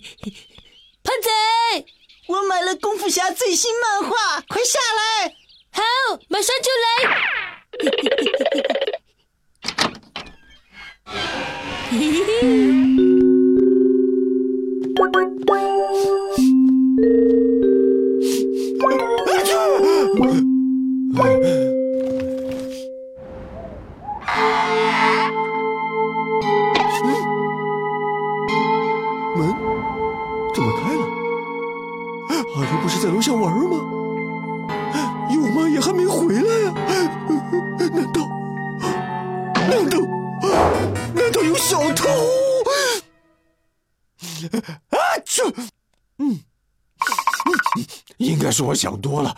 胖仔，我买了功夫侠最新漫画，快下来！好，马上就来。门 在楼下玩吗？舅妈也还没回来呀？难道？难道？难道有小偷？啊！这……嗯，应该是我想多了，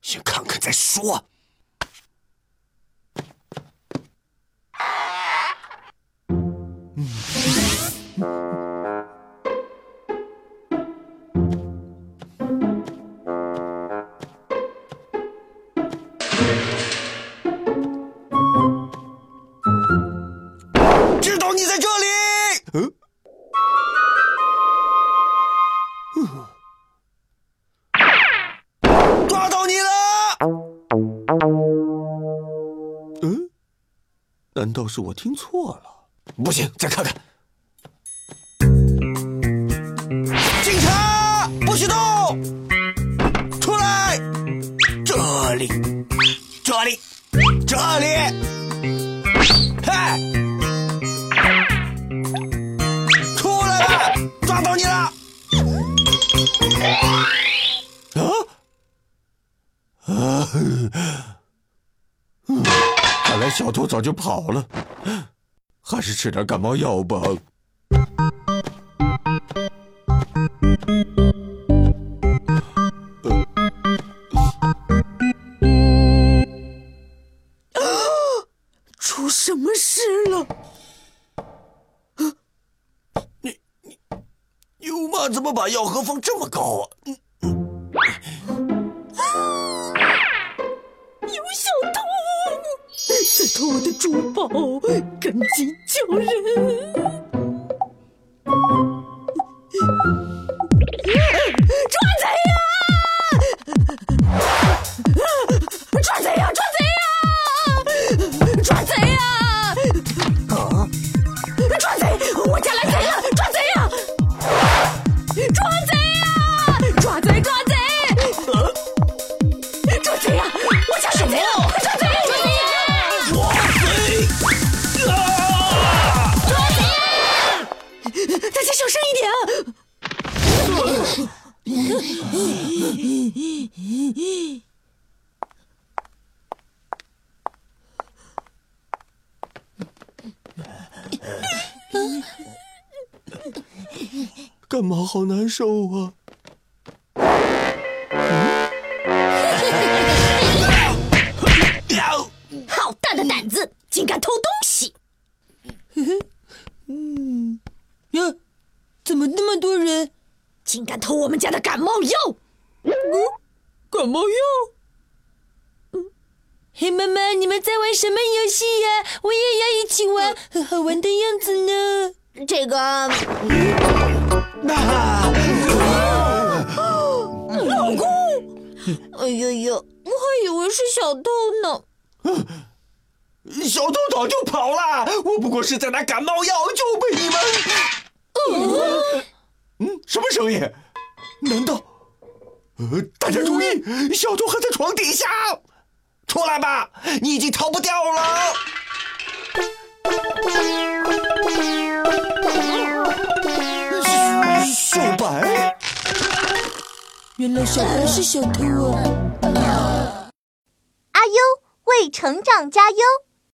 先看看再说。难道是我听错了？不行，再看看。警察，不许动！出来！这里，这里，这里！嘿！出来吧！抓到你了！啊！啊！嗯，看来小偷早就跑了，还是吃点感冒药吧。出什么事了？舅妈怎么把药盒放这么高啊？有小偷在偷我的珠宝，赶紧叫人！小声一点啊！感冒好难受啊！好大的胆子，竟敢偷东西！嗯，呀，怎么那么多人？竟敢偷我们家的感冒药！嗯，感冒药？嗯黑妈妈，你们在玩什么游戏呀？我也要一起玩，很好玩的样子呢。这个，老公，哎呦呦，我还以为是小偷呢。小偷早就跑了，我不过是在拿感冒药就被你们。声音？难道？呃，大家注意，小偷还在床底下！出来吧，你已经逃不掉了。小白，原来小白是小偷啊！阿优为成长加油。